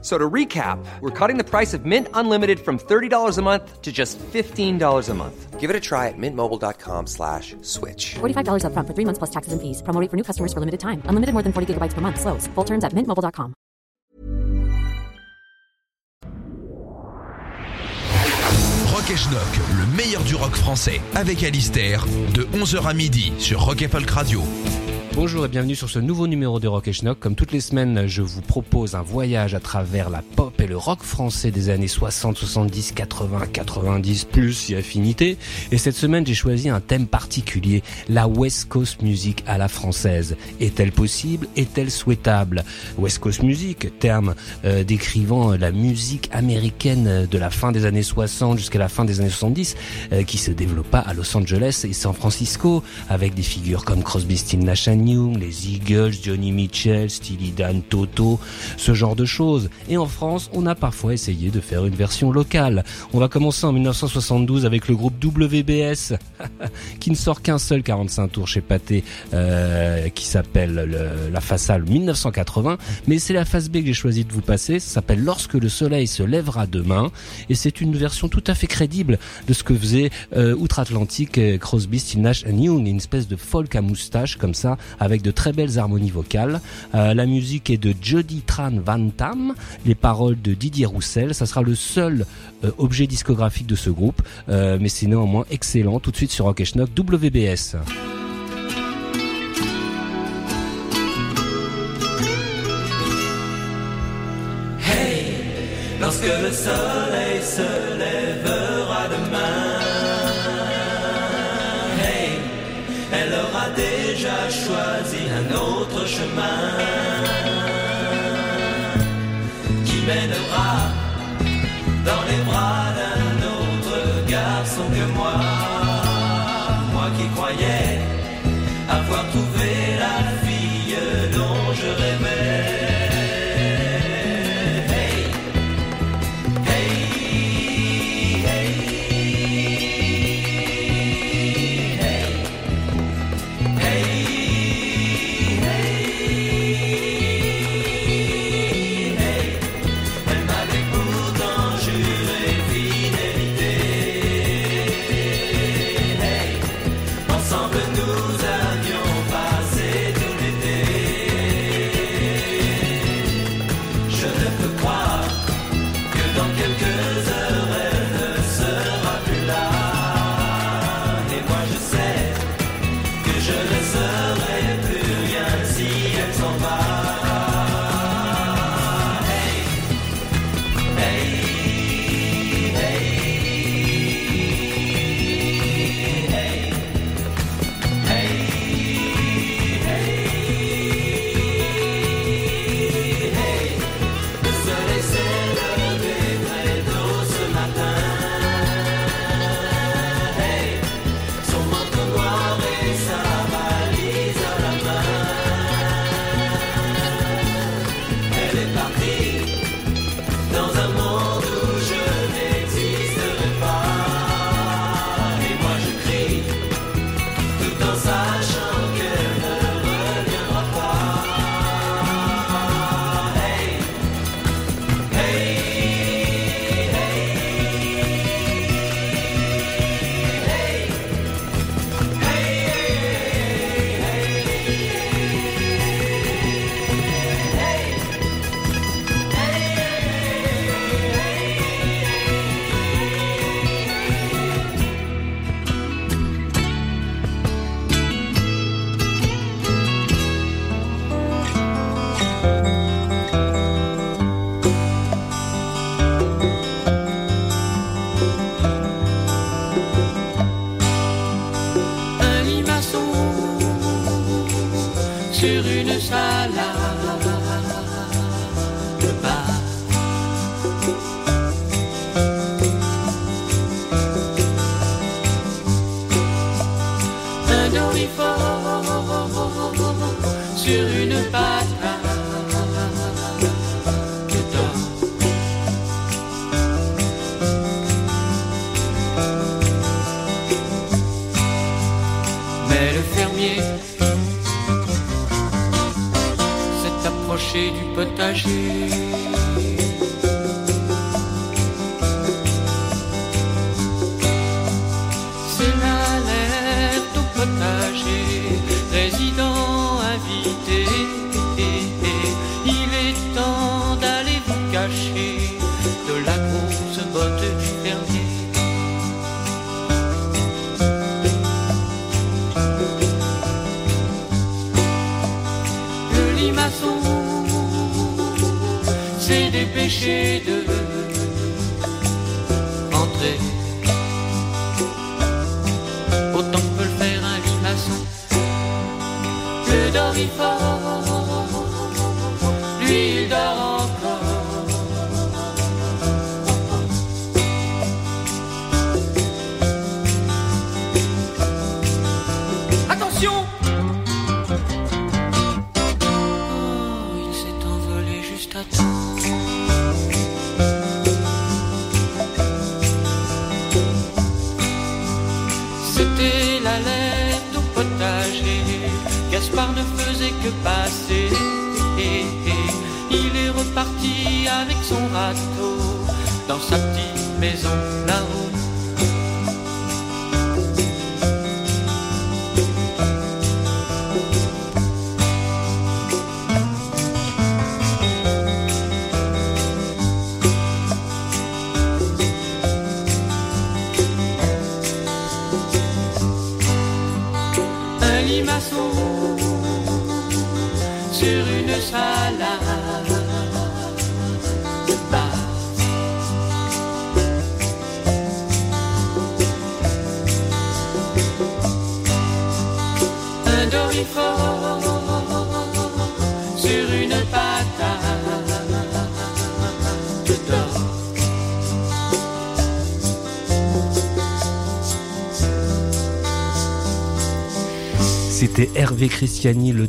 So to recap, we're cutting the price of Mint Unlimited from $30 a month to just $15 a month. Give it a try at mintmobile.com slash switch. $45 upfront for three months plus taxes and fees. Promo rate for new customers for limited time. Unlimited more than 40 gigabytes per month. Slows. Full terms at mintmobile.com. Rock et Schnock, le meilleur du rock français, avec Alistair, de 11h à midi sur Rock et Folk Radio. Bonjour et bienvenue sur ce nouveau numéro de Rock et Schnock. Comme toutes les semaines, je vous propose un voyage à travers la pop et le rock français des années 60, 70, 80, 90, plus si affinité. Et cette semaine, j'ai choisi un thème particulier, la West Coast Music à la française. Est-elle possible? Est-elle souhaitable? West Coast Music, terme euh, décrivant la musique américaine de la fin des années 60 jusqu'à la fin des années 70, euh, qui se développa à Los Angeles et San Francisco, avec des figures comme Crosby, Stills, Nash Les Eagles, Johnny Mitchell, Steely Dan, Toto, ce genre de choses. Et en France, on a parfois essayé de faire une version locale. On va commencer en 1972 avec le groupe WBS, qui ne sort qu'un seul 45 tours chez Pathé, euh, qui s'appelle la façade 1980. Mais c'est la phase B que j'ai choisi de vous passer. Ça s'appelle Lorsque le soleil se lèvera demain. Et c'est une version tout à fait crédible de ce que faisait euh, Outre-Atlantique euh, Crosby, Still Nash Young, une espèce de folk à moustache comme ça, avec de très belles harmonies vocales. Euh, la musique est de Jody Tran Van Tam, les paroles de Didier Roussel. Ça sera le seul euh, objet discographique de ce groupe, euh, mais c'est néanmoins excellent. Tout de suite sur Rock Schnock, WBS. Chemin qui mènera dans les bras dépêché de rentrer. Hervé Christiani, le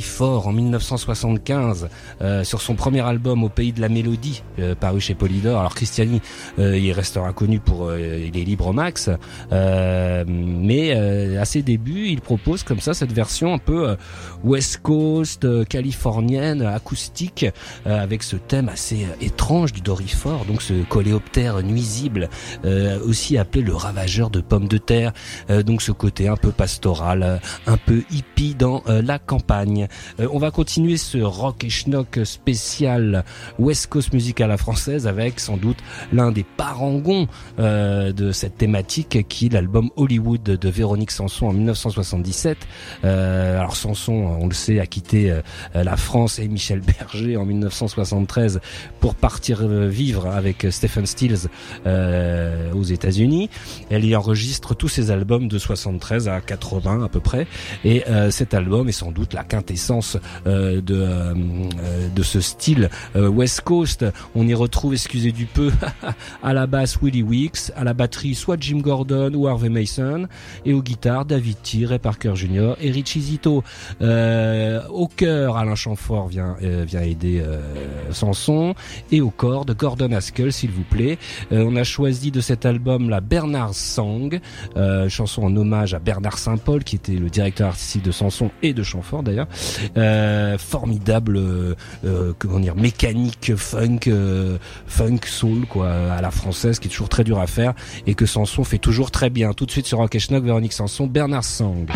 Dorifort, en 1975, euh, sur son premier album Au pays de la mélodie, euh, paru chez Polydor. Alors Christiani, euh, il restera connu pour euh, il est libre max, euh, mais euh, à ses débuts, il propose comme ça cette version un peu West Coast, californienne, acoustique, avec ce thème assez étrange du Dorifort, donc ce coléoptère nuisible, aussi appelé le ravageur de pommes de terre, donc ce côté un peu pastoral, un peu hippie dans la campagne. Euh, on va continuer ce rock et schnock spécial West Coast Music à la française avec sans doute l'un des parangons euh, de cette thématique qui est l'album Hollywood de Véronique Sanson en 1977. Euh, alors Sanson, on le sait, a quitté euh, la France et Michel Berger en 1973 pour partir vivre avec Stephen Stills aux États-Unis. Elle y enregistre tous ses albums de 73 à 80 à peu près. Et cet album est sans doute la quintessence euh, de, euh, euh, de ce style West Coast. On y retrouve, excusez du peu, à la basse Willie Weeks, à la batterie soit Jim Gordon ou Harvey Mason, et aux guitares David T, Parker Jr. et Richie Zito. Au chœur, Alain Chamfort vient, euh, vient aider euh, Sanson, et au cordes, Gordon Haskell, s'il vous plaît. On a choisi de cet album la Bernard Sang, chanson en hommage à Bernard Saint-Paul, qui était le directeur artistique de Sanson et de Chamfort d'ailleurs. Euh, formidable, euh, euh, comment dire, mécanique funk, funk soul quoi, à la française, qui est toujours très dur à faire et que Sanson fait toujours très bien. Tout de suite sur Rock Schnock, Véronique Sanson, Bernard Sang.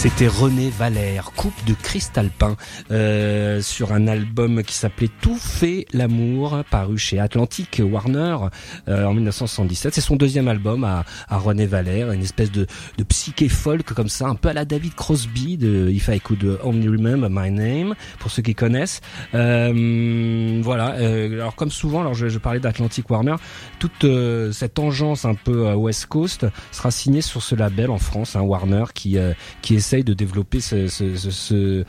C'était René Valère, coupe de cristal peint, euh, sur un album qui s'appelait Tout fait l'amour, paru chez Atlantic Warner euh, en 1977. C'est son deuxième album à, à René Valère, une espèce de, de psyché folk comme ça, un peu à la David Crosby de If I Could Only Remember My Name, pour ceux qui connaissent. Euh, voilà. euh, alors comme souvent, alors je, je parlais d'Atlantic Warner, toute euh, cette engeance un peu euh, West Coast sera signée sur ce label en France, hein, Warner, qui qui de développer ce,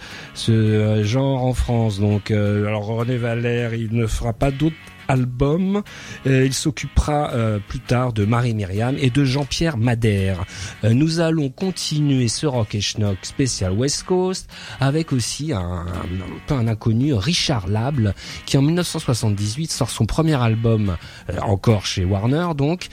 euh, genre en France. Donc, euh, alors René Valère, il ne fera pas d'autres albums. Euh, il s'occupera euh, plus tard de Marie Myriam et de Jean-Pierre Madère. Euh, nous allons continuer ce rock et schnock spécial West Coast avec aussi un, un, un inconnu, Richard Lable, qui en 1978 sort son premier album, encore chez Warner, donc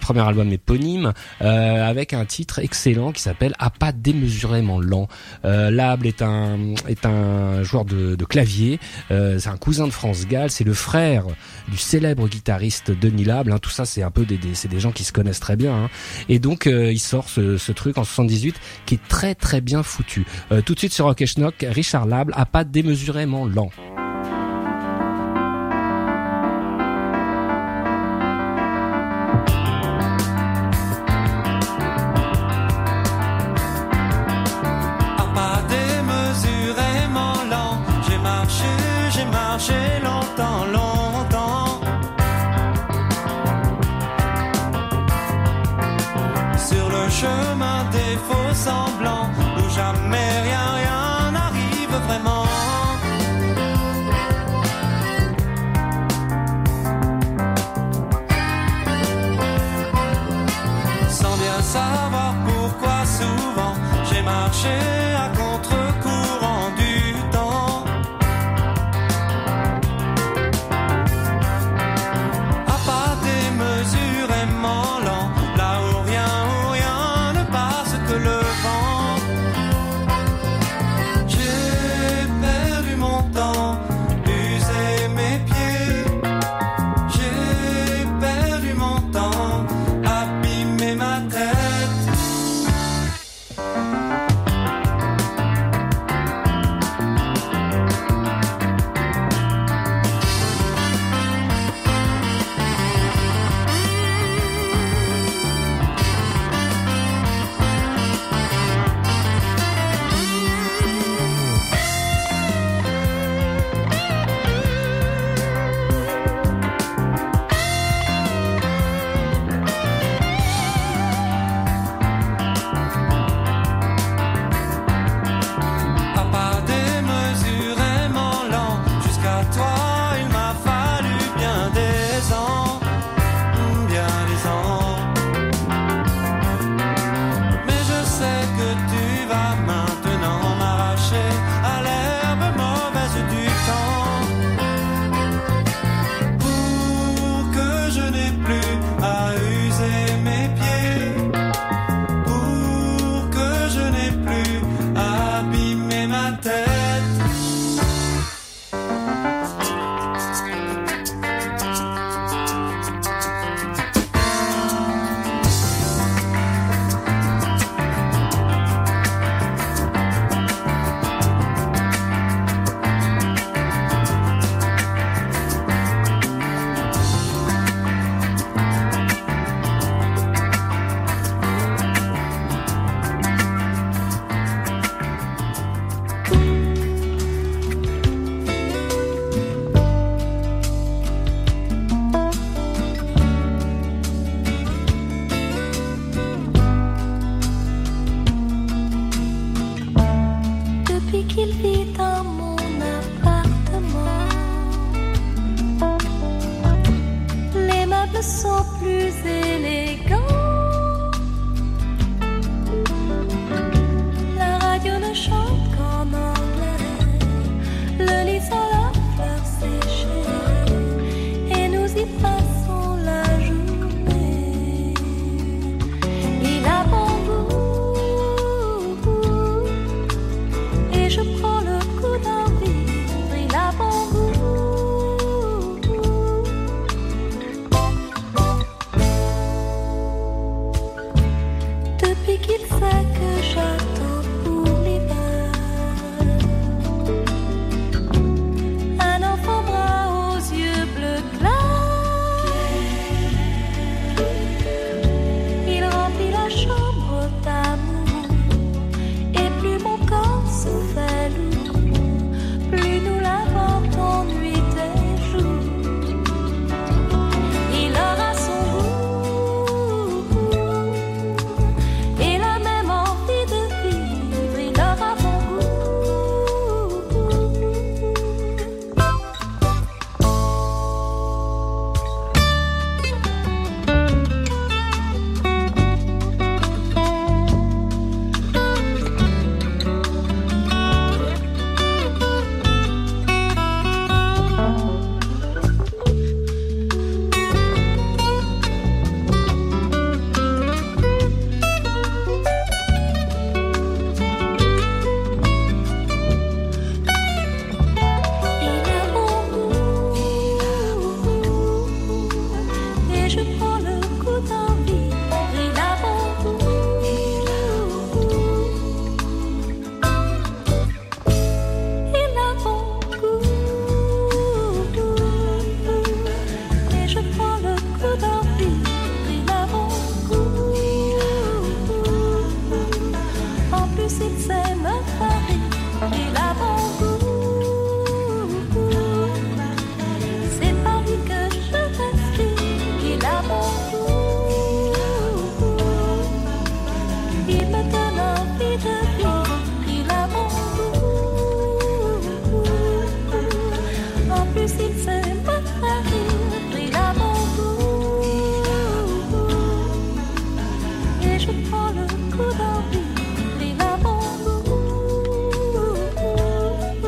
premier album éponyme, avec un titre excellent qui s'appelle À pas démesurément lent. Euh, Lable est un est un joueur de, de clavier, euh, c'est un cousin de France Gall, c'est le frère du célèbre guitariste Denis Lable. hein. tout ça, c'est un peu des, des- c'est des gens qui se connaissent très bien. hein. Et donc, euh, il sort ce, ce truc en 78 qui est très très bien foutu. Euh, tout de suite sur Rock et Schnock, Richard Lable a pas démesurément lent. Chemin des faux semblants, où jamais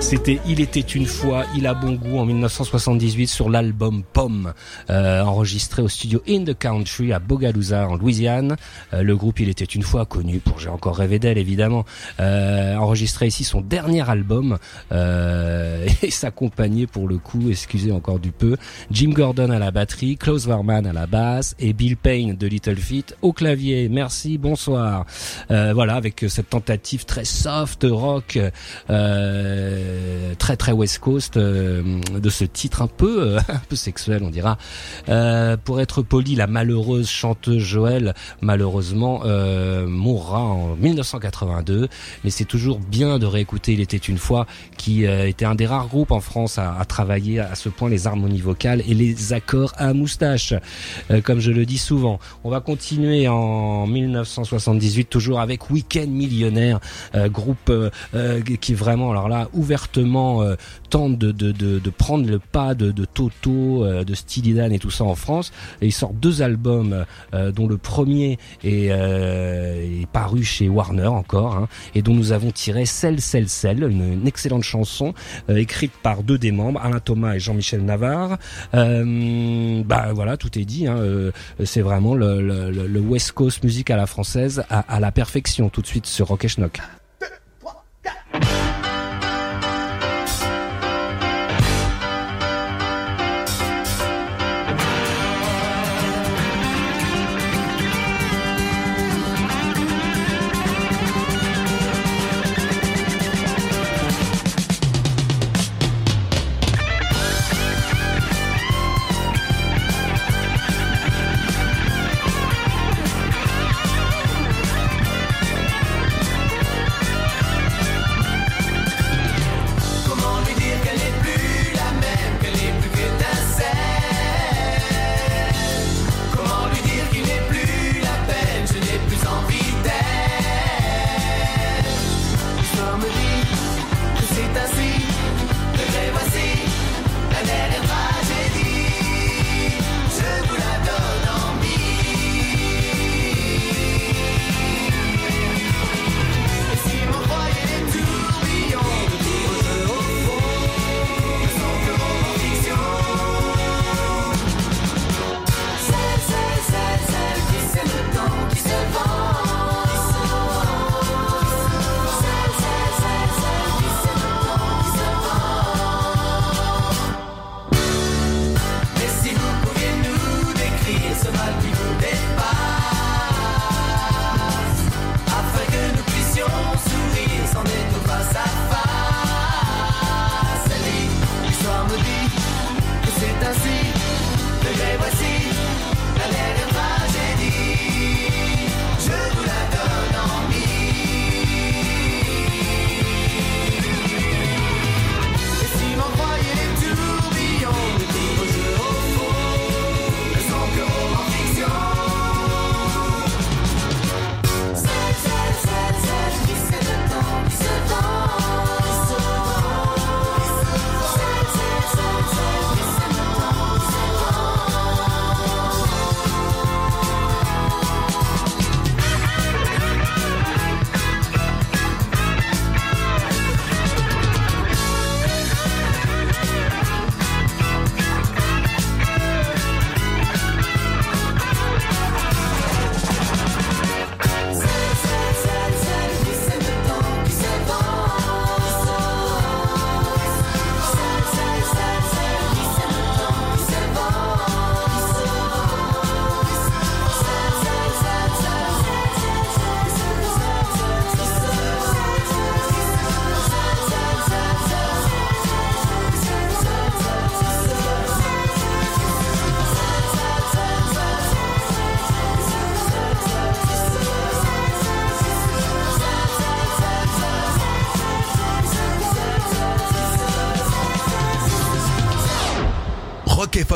C'était Il était une fois, il a bon goût en 1978 sur l'album Pomme, euh, enregistré au studio In the Country à Bogalusa en Louisiane. Euh, le groupe Il était une fois connu pour J'ai encore rêvé d'elle évidemment, euh, enregistré ici son dernier album euh, et s'accompagnait pour le coup, excusez encore du peu, Jim Gordon à la batterie, Klaus Warman à la basse et Bill Payne de Little Feat au clavier. Merci, bonsoir. Euh, voilà, avec cette tentative très soft rock, très très West Coast de ce titre un peu un peu sexuel, on Euh, pour être poli, la malheureuse chanteuse Joël, malheureusement, euh, mourra en 1982. Mais c'est toujours bien de réécouter Il était une fois, qui euh, était un des rares groupes en France à, à travailler à ce point les harmonies vocales et les accords à moustache, euh, comme je le dis souvent. On va continuer en 1978, toujours avec Weekend Millionnaire, euh, groupe euh, qui vraiment, alors là, ouvertement tente de, de, de, de prendre le pas de, de Toto, de Steely et tout ça en France. Et il sort deux albums, euh, dont le premier euh, est, paru chez Warner encore, hein, et dont nous avons tiré Celle, Celle, Celle, une, excellente chanson euh, écrite par deux des membres, Alain Thomas et Jean-Michel Navarre. bah voilà, tout est dit. Hein, c'est vraiment le, West Coast musique à la française à, la perfection tout de suite sur Rock Schnock.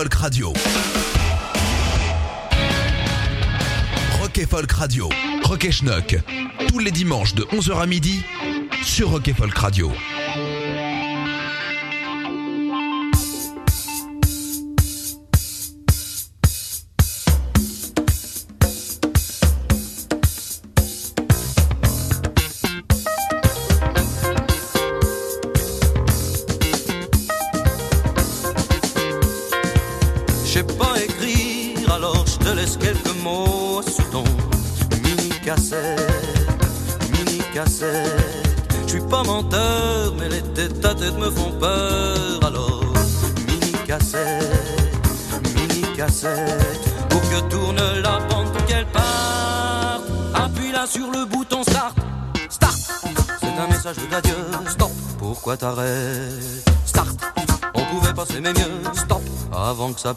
Folk Folk Radio. Rock et Schnock. Tous les dimanches de 11h à midi sur Rock et Folk Radio.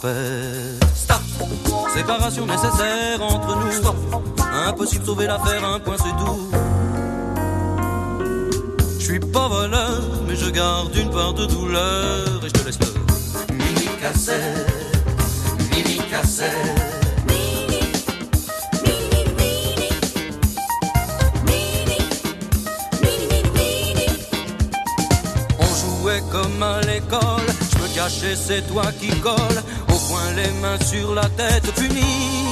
Stop, séparation nécessaire entre nous, stop. Impossible sauver l'affaire, un point c'est tout. Je suis pas voleur, mais je garde une part de douleur et je te laisse le mini cassette, mini cassette. On jouait comme à l'école, je me cachais, c'est toi qui colle. Les mains sur la tête, puni.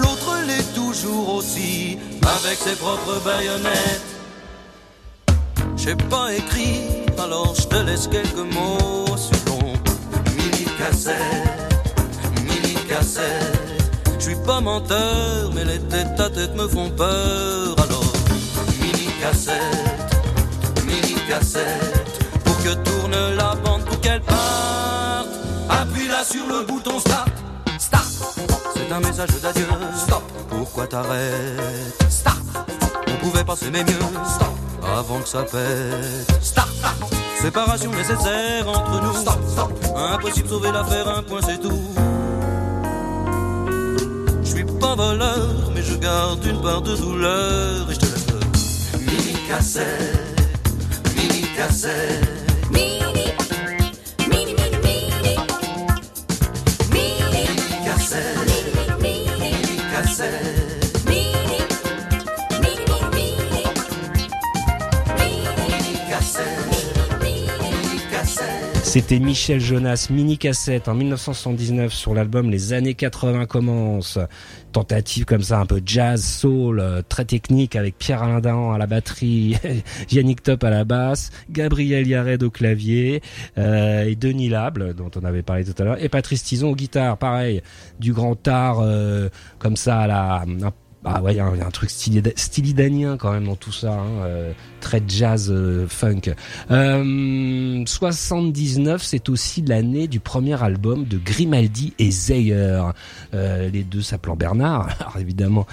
L'autre l'est toujours aussi, avec ses propres baïonnettes. J'ai pas écrit, alors je te laisse quelques mots sur ton mini cassette, mini cassette. Je suis pas menteur, mais les têtes à tête me font peur. Alors, mini cassette, mini cassette, pour que tourne la bande pour qu'elle parte. Sur le bouton start, start. C'est un message d'adieu, stop. Pourquoi t'arrêtes? Start. On pouvait pas s'aimer mieux, stop. Avant que ça pète, start. Séparation nécessaire entre nous, stop, stop. Impossible sauver l'affaire, un point c'est tout. Je suis pas voleur, mais je garde une part de douleur et je te laisse mini cassette, mini cassette. Mini mini C'était Michel Jonas, mini cassette en 1979 sur l'album Les années 80 commencent. Tentative comme ça, un peu jazz, soul, euh, très technique avec Pierre Alain Dahan à la batterie, Yannick Top à la basse, Gabriel Yared au clavier, euh, et Denis Lable, dont on avait parlé tout à l'heure, et Patrice Tison aux guitares, pareil, du grand art euh, comme ça à la... ah ouais, il y, a un truc stylidanien quand même dans tout ça, hein, euh, très jazz euh, funk. Euh, 79, c'est aussi l'année du premier album de Grimaldi et Zeyer, euh, les deux s'appelant Bernard. Alors évidemment,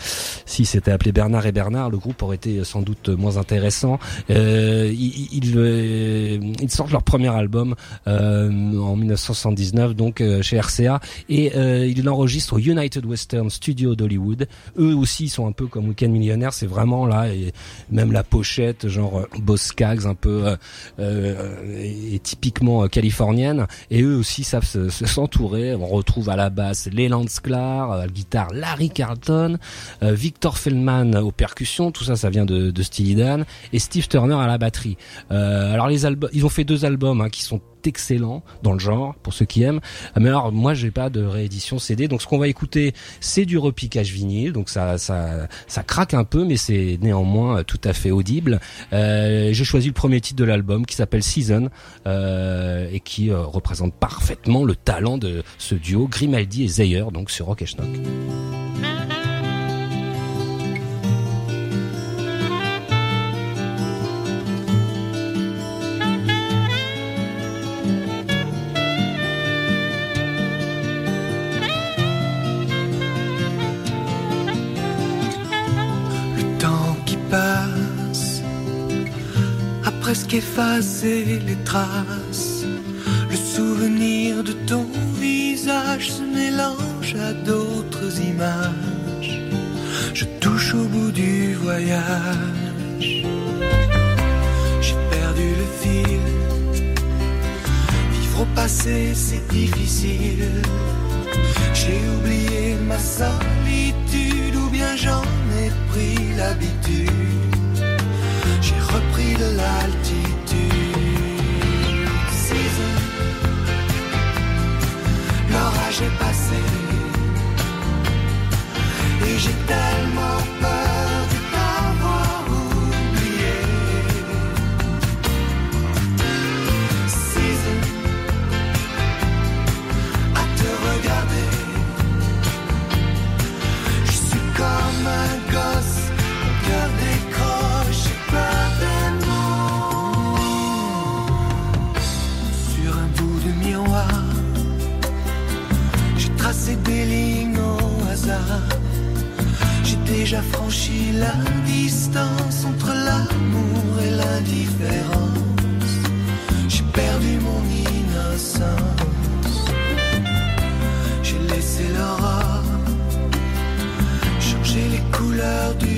si c'était appelé Bernard et Bernard, le groupe aurait été sans doute moins intéressant. Euh, ils, ils, euh, sortent leur premier album euh, en 1979, donc euh, chez RCA, et euh, ils l'enregistrent au United Western Studio d'Hollywood. Eux aussi sont un peu comme Weekend Millionnaire, c'est vraiment là, et même la pochette, genre euh, Boss Skaggs, un peu euh, euh, et typiquement euh, californienne. Et eux aussi savent se- se- s'entourer. On retrouve à la basse Leland Sklar, à la guitare Larry Carlton, euh, Victor Feldman aux percussions, tout ça, ça vient de, de Steely Dan, et Steve Turner à la batterie. Euh, alors les albums, ils ont fait deux albums hein, qui sont excellents dans le genre pour ceux qui aiment. Mais alors moi j'ai pas de réédition CD, donc ce qu'on va écouter c'est du repiquage vinyle, donc ça ça ça craque un peu, mais c'est néanmoins euh, tout à fait audible. Euh, j'ai choisi le premier titre de l'album qui s'appelle Season euh, et qui euh, représente parfaitement le talent de ce duo Grimaldi et Zeyer, donc sur Rock et Schnock. Effacé les traces. Le souvenir de ton visage se mélange à d'autres images. Je touche au bout du voyage. J'ai perdu le fil. Vivre au passé, c'est difficile. J'ai oublié ma solitude ou bien j'en ai pris l'habitude. De l'altitude. L'orage est passé. Et j'ai tellement peur déjà franchi la distance entre l'amour et l'indifférence. J'ai perdu mon innocence. J'ai laissé l'aurore changer les couleurs du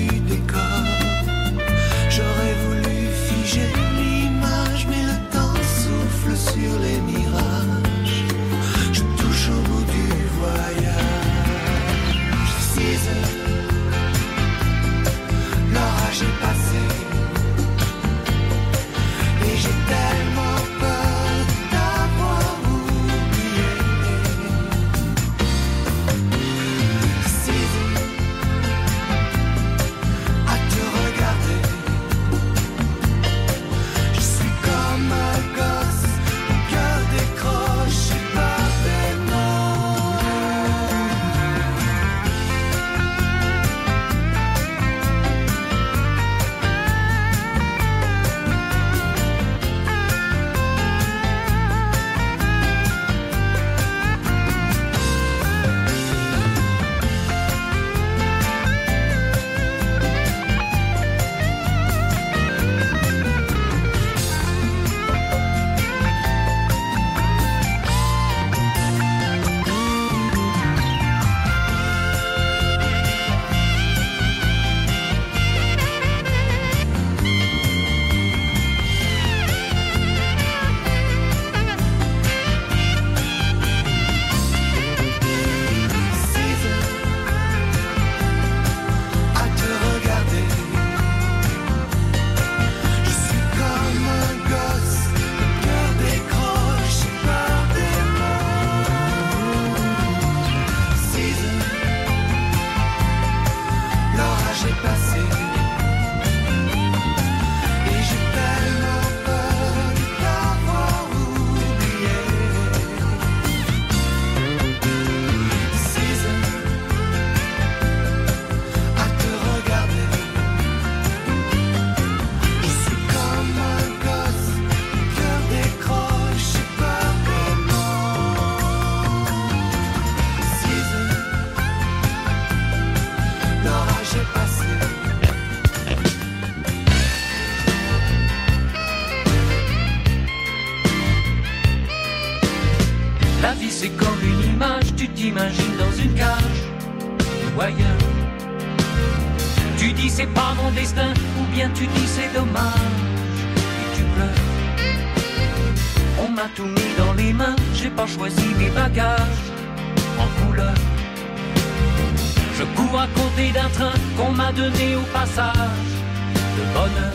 dans les mains, j'ai pas choisi mes bagages en couleur. Je cours à côté d'un train qu'on m'a donné au passage de bonheur.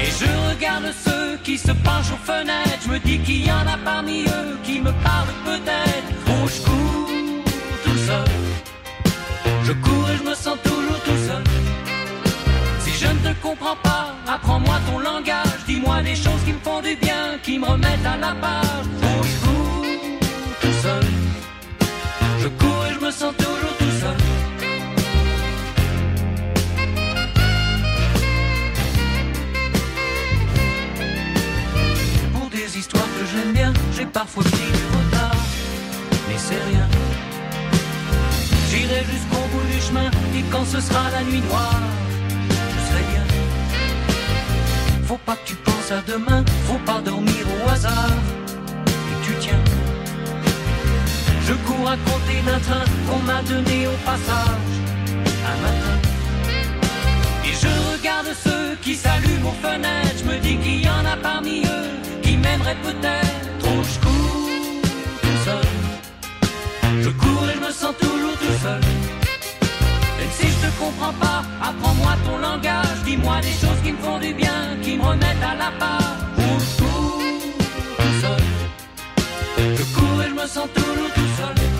Et je regarde ceux qui se penchent aux fenêtres. Je me dis qu'il y en a parmi eux qui me parlent peut-être. Oh, je cours tout seul. Je cours et je me sens toujours tout seul. Je ne te comprends pas, apprends-moi ton langage. Dis-moi des choses qui me font du bien, qui me remettent à la page. Oh, je cours tout seul. Je cours et je me sens toujours tout seul. Pour des histoires que j'aime bien, j'ai parfois pris du retard. Mais c'est rien. J'irai jusqu'au bout du chemin et quand ce sera la nuit noire, faut pas que tu penses à demain, faut pas dormir au hasard. Et tu tiens. Je cours à compter d'un train qu'on m'a donné au passage un matin. Et je regarde ceux qui s'allument aux fenêtres. Je me dis qu'il y en a parmi eux qui m'aimeraient peut-être. Trop je cours tout seul. Je cours et je me sens toujours tout seul. Si je te comprends pas, apprends-moi ton langage. Dis-moi des choses qui me font du bien, qui me remettent à la page. Où je cours tout seul. Je cours et je me sens toujours tout seul.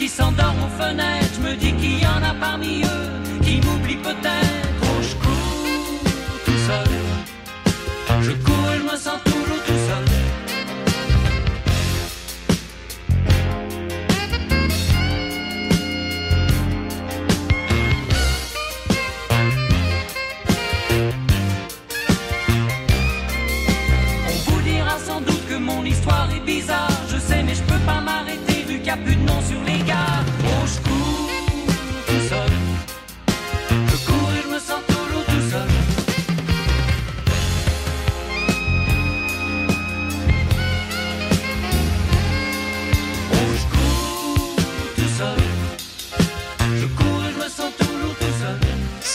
Qui s'endorment aux fenêtres. Je me dis qu'il y en a parmi eux qui m'oublient peut-être. Oh, je cours tout seul. Je cours je me sens toujours tout seul. On vous dira sans doute que mon histoire est bizarre. Je sais, mais je peux pas m'arrêter vu qu'il n'y a plus de nom sur les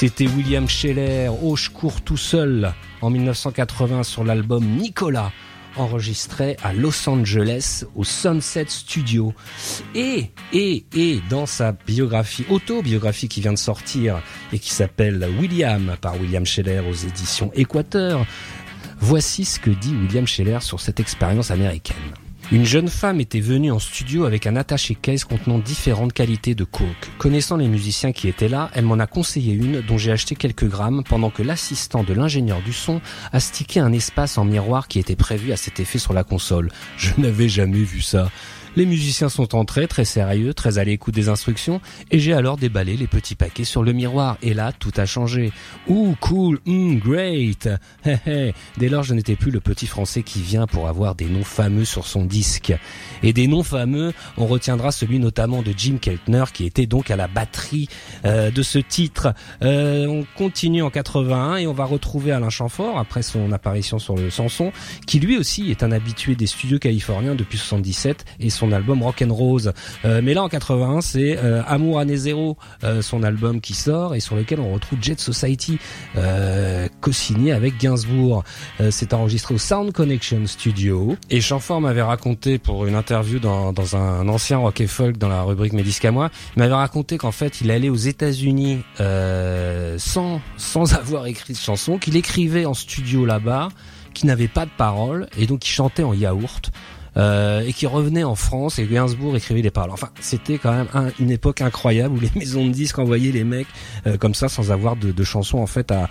C'était William Scheller, je cours tout seul, en 1980 sur l'album Nicolas, enregistré à Los Angeles au Sunset Studio. Et, et, et, dans sa biographie, autobiographie qui vient de sortir et qui s'appelle William par William Scheller aux éditions Équateur, voici ce que dit William Scheller sur cette expérience américaine. Une jeune femme était venue en studio avec un attaché-case contenant différentes qualités de coke. Connaissant les musiciens qui étaient là, elle m'en a conseillé une dont j'ai acheté quelques grammes pendant que l'assistant de l'ingénieur du son a stické un espace en miroir qui était prévu à cet effet sur la console. Je n'avais jamais vu ça. Les musiciens sont entrés, très sérieux, très à l'écoute des instructions, et j'ai alors déballé les petits paquets sur le miroir. Et là, tout a changé. Ouh, cool, hmm, great. Dès lors, je n'étais plus le petit français qui vient pour avoir des noms fameux sur son disque. Et des noms fameux, on retiendra celui notamment de Jim Keltner, qui était donc à la batterie euh, de ce titre. Euh, on continue en 81 et on va retrouver Alain Chamfort après son apparition sur le Sanson, qui lui aussi est un habitué des studios californiens depuis 77 et son album Rock and Rose. Euh, mais là en 81, c'est euh, Amour année zéro, euh, son album qui sort et sur lequel on retrouve Jet Society, co-signé avec Gainsbourg. C'est enregistré au Sound Connection Studio et Chamfort m'avait raconté pour une interview dans, dans un ancien rock et folk dans la rubrique Mes disques à moi, m'avait raconté qu'en fait il allait aux États-Unis sans sans avoir écrit de chanson, qu'il écrivait en studio là-bas, qui n'avait pas de paroles et donc il chantait en yaourt. Euh, et qui revenait en France et Gainsbourg écrivait des paroles. Enfin, c'était quand même un- une époque incroyable où les maisons de disques envoyaient les mecs euh, comme ça sans avoir de, de chansons en fait à-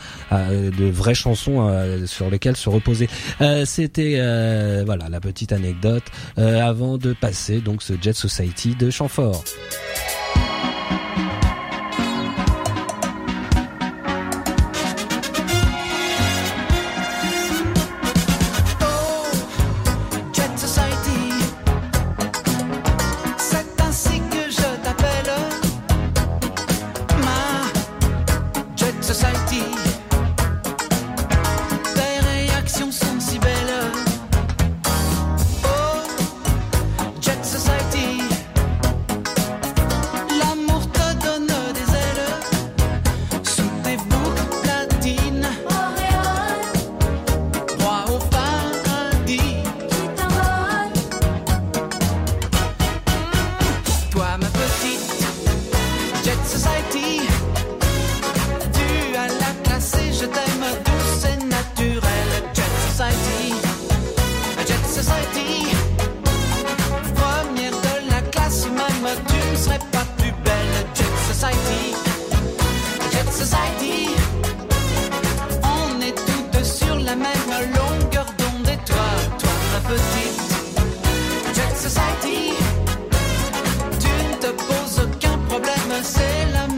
de vraies chansons euh, sur lesquelles se reposer. Euh, c'était euh, voilà la petite anecdote euh, avant de passer donc ce Jet Society de Chamfort. Petite Jet Society. Tu ne te poses aucun problème, c'est l'amour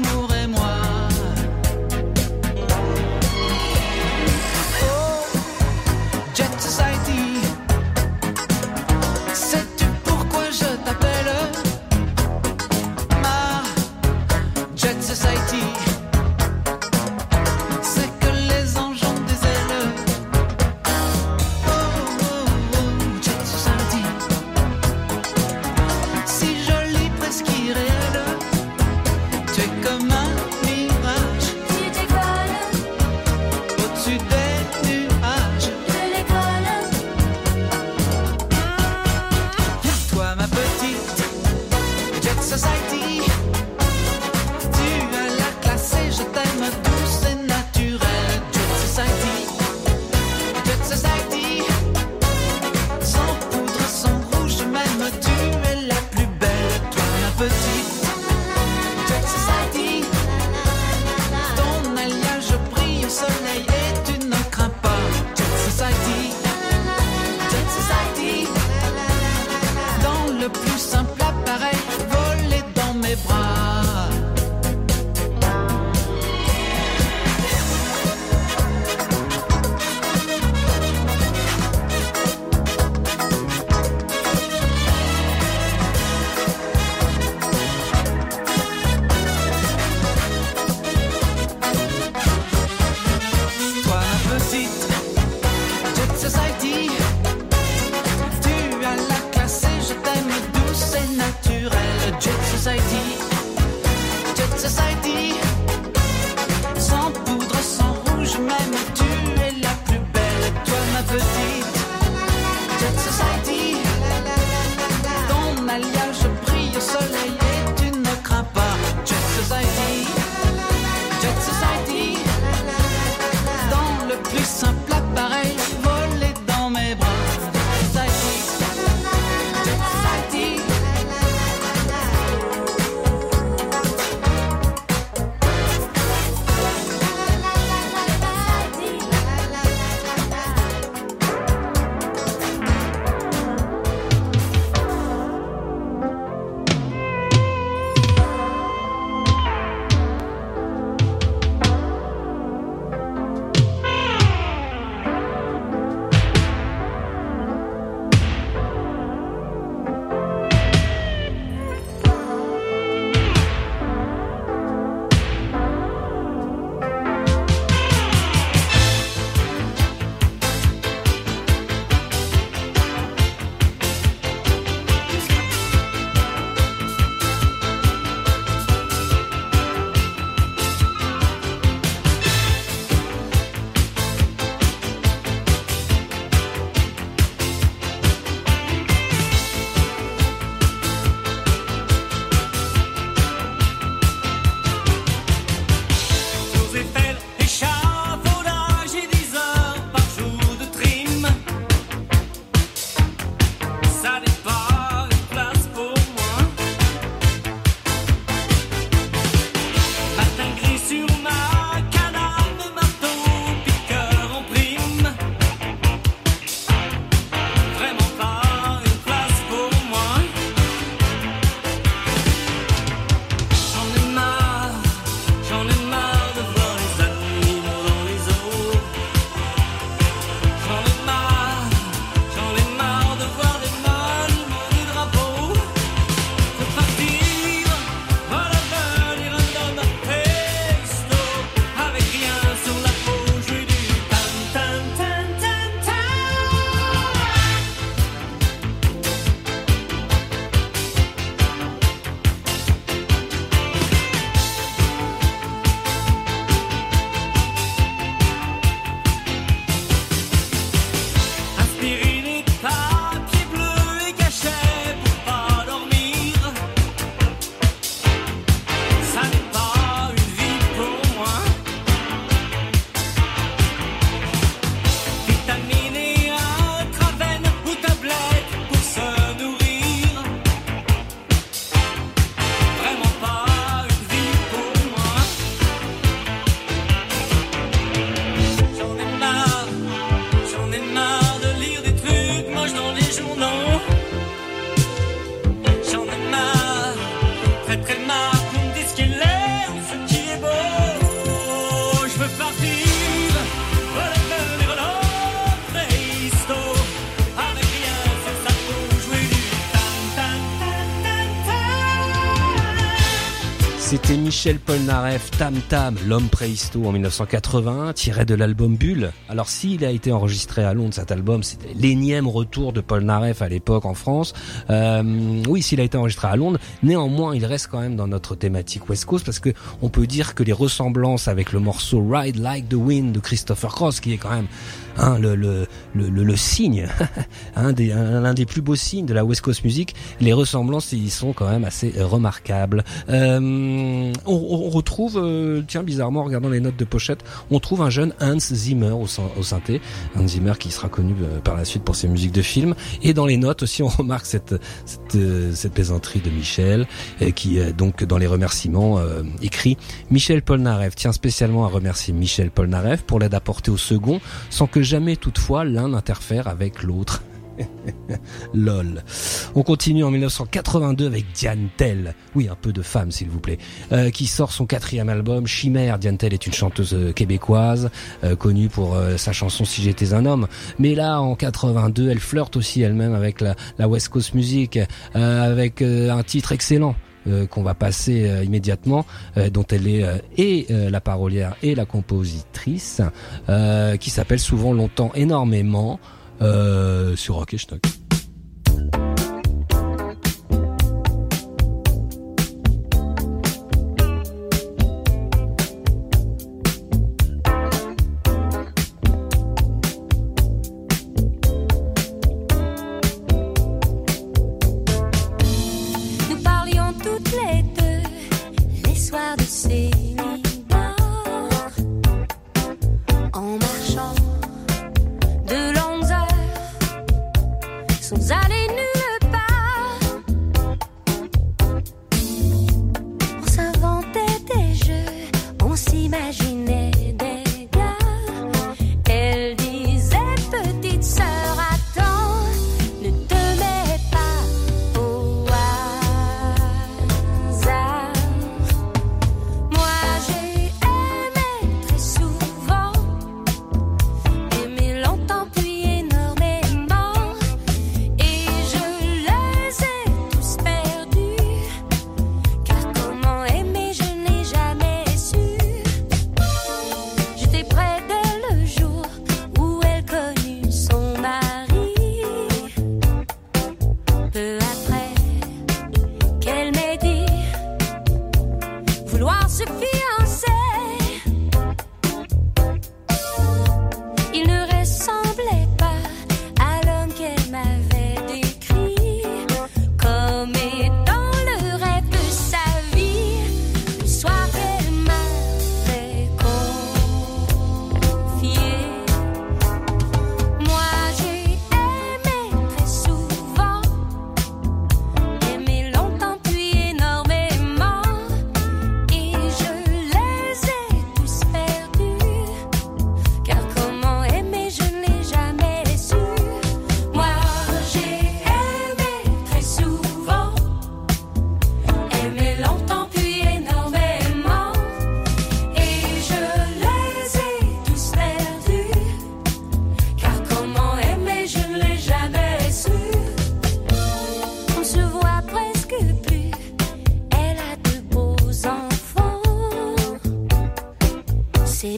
decided Polnareff, Tam Tam, l'homme préhisto en 1981, tiré de l'album Bulle. Alors s'il a été enregistré à Londres, cet album, c'était l'énième retour de Polnareff à l'époque en France. Euh, oui, s'il a été enregistré à Londres, néanmoins, il reste quand même dans notre thématique West Coast parce que on peut dire que les ressemblances avec le morceau Ride Like the Wind de Christopher Cross, qui est quand même hein, le, le, le, le, signe, un des, un- l'un des plus beaux signes de la West Coast Music, les ressemblances y sont quand même assez euh, remarquables. Euh, on, on retrouve, euh, tiens bizarrement en regardant les notes de pochette, on trouve un jeune Hans Zimmer au, syn- au synthé, Hans Zimmer qui sera connu euh, par la suite pour ses musiques de films. Et dans les notes aussi on remarque cette, cette, euh, cette plaisanterie de Michel, qui donc dans les remerciements euh, écrit Michel Polnareff tient spécialement à remercier Michel Polnareff pour l'aide apportée au second, sans que jamais toutefois l'un n'interfère avec l'autre. Lol. On continue en 1982 avec Diane Tell, oui un peu de femme s'il vous plaît, euh, qui sort son quatrième album Chimère. Diane Tell est une chanteuse euh, québécoise euh, connue pour sa chanson Si j'étais un homme, mais là en 82 elle flirte aussi elle-même avec la, la West Coast Music, avec un titre excellent qu'on va passer euh, immédiatement, euh, dont elle est euh, et euh, la parolière et la compositrice, euh, qui s'appelle souvent longtemps énormément euh, sur Rock et Schnock. Cause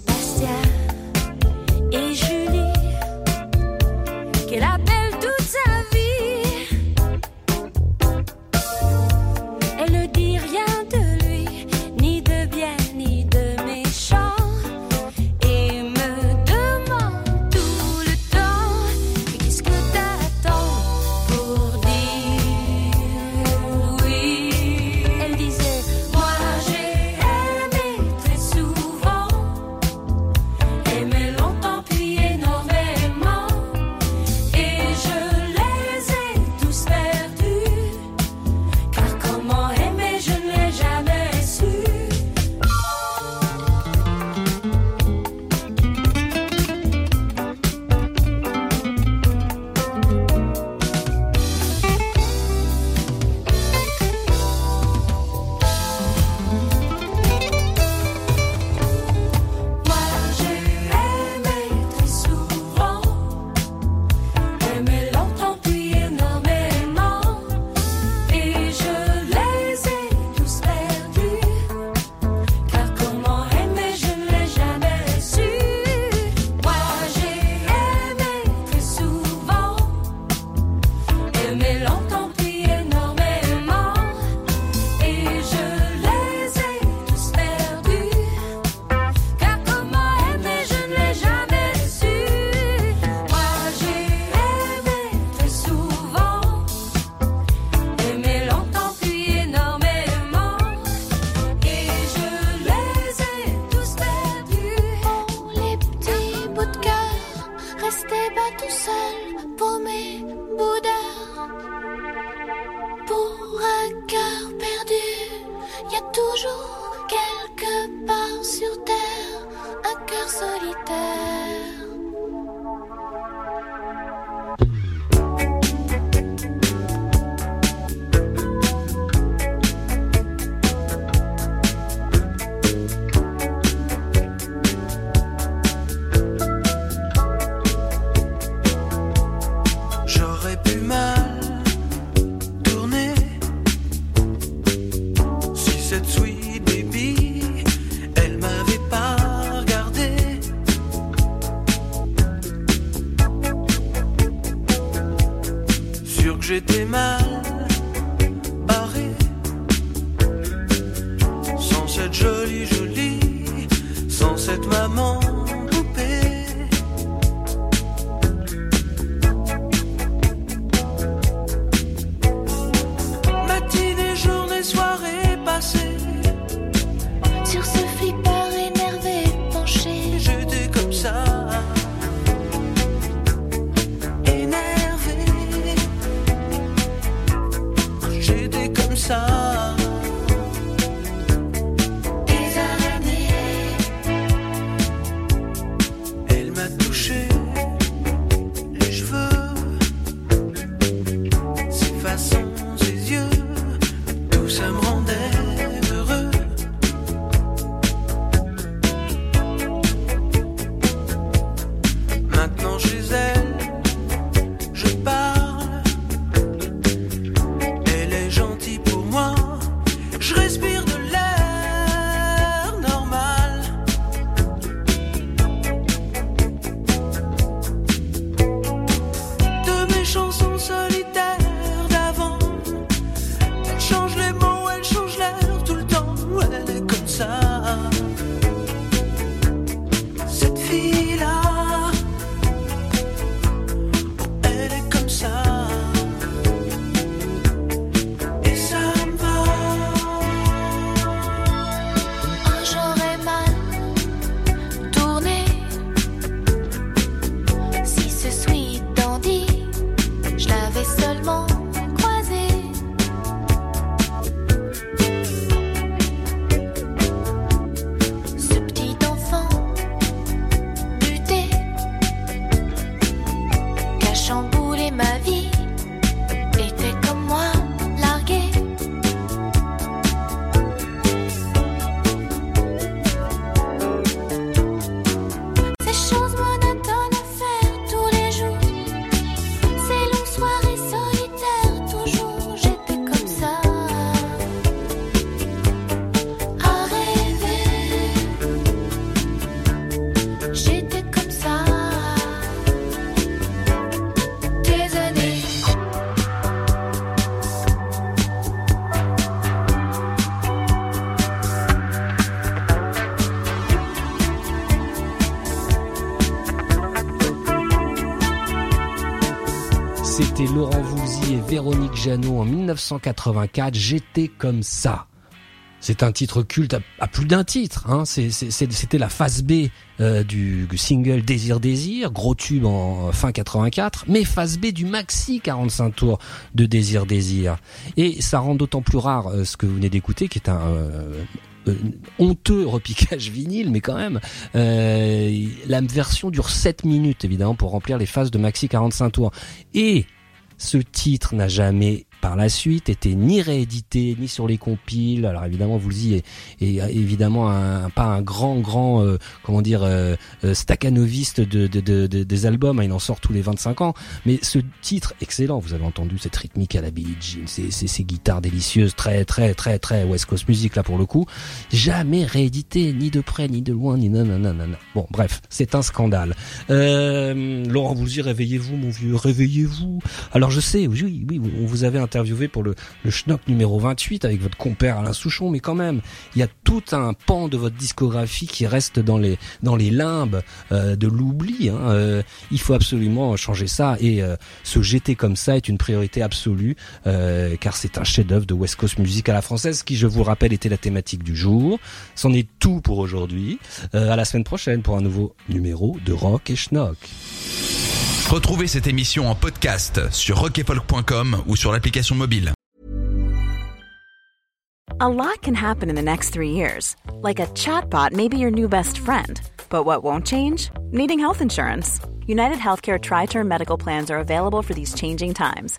baby. Véronique Jeannot en 1984. J'étais comme ça. C'est un titre culte à, plus d'un titre. Hein. C'était la phase B euh, du single Désir Désir, gros tube en fin 84, mais phase B du maxi 45 tours de Désir Désir. Et ça rend d'autant plus rare euh, ce que vous venez d'écouter, qui est un euh, honteux repiquage vinyle, mais quand même, la version dure 7 minutes évidemment pour remplir les phases de maxi 45 tours. Et ce titre n'a jamais par la suite été ni réédité ni sur les compiles. Alors évidemment, vous dites, est, est évidemment un, pas un grand grand euh, comment dire euh, euh, staccanoviste de, de, de- de- des albums. il en sort tous les 25 ans. Mais ce titre excellent, vous avez entendu cette rythmique à la Billie Jean, ces, ces, ces guitares délicieuses, très très très très West Coast Music là pour le coup, jamais réédité ni de près ni de loin ni non. Bon bref, c'est un scandale. Euh, Laurent Voulzy, réveillez-vous mon vieux, réveillez-vous. Alors je sais, oui, oui, vous avait interviewé pour le, Schnock numéro 28 avec votre compère Alain Souchon, mais quand même, il y a tout un pan de votre discographie qui reste dans les dans les limbes euh, de l'oubli. Hein. Euh, il faut absolument changer ça et euh, se jeter comme ça est une priorité absolue car c'est un chef-d'œuvre de West Coast Music à la française qui, je vous rappelle, était la thématique du jour. C'en est tout pour aujourd'hui. À la semaine prochaine pour un nouveau numéro de Rock et Schnock. Retrouvez cette émission en podcast sur rockefolk.com ou sur l'application mobile. A lot can happen in the next three years. Like a chatbot may be your new best friend. But what won't change? Needing health insurance. United Healthcare Tri Term Medical Plans are available for these changing times.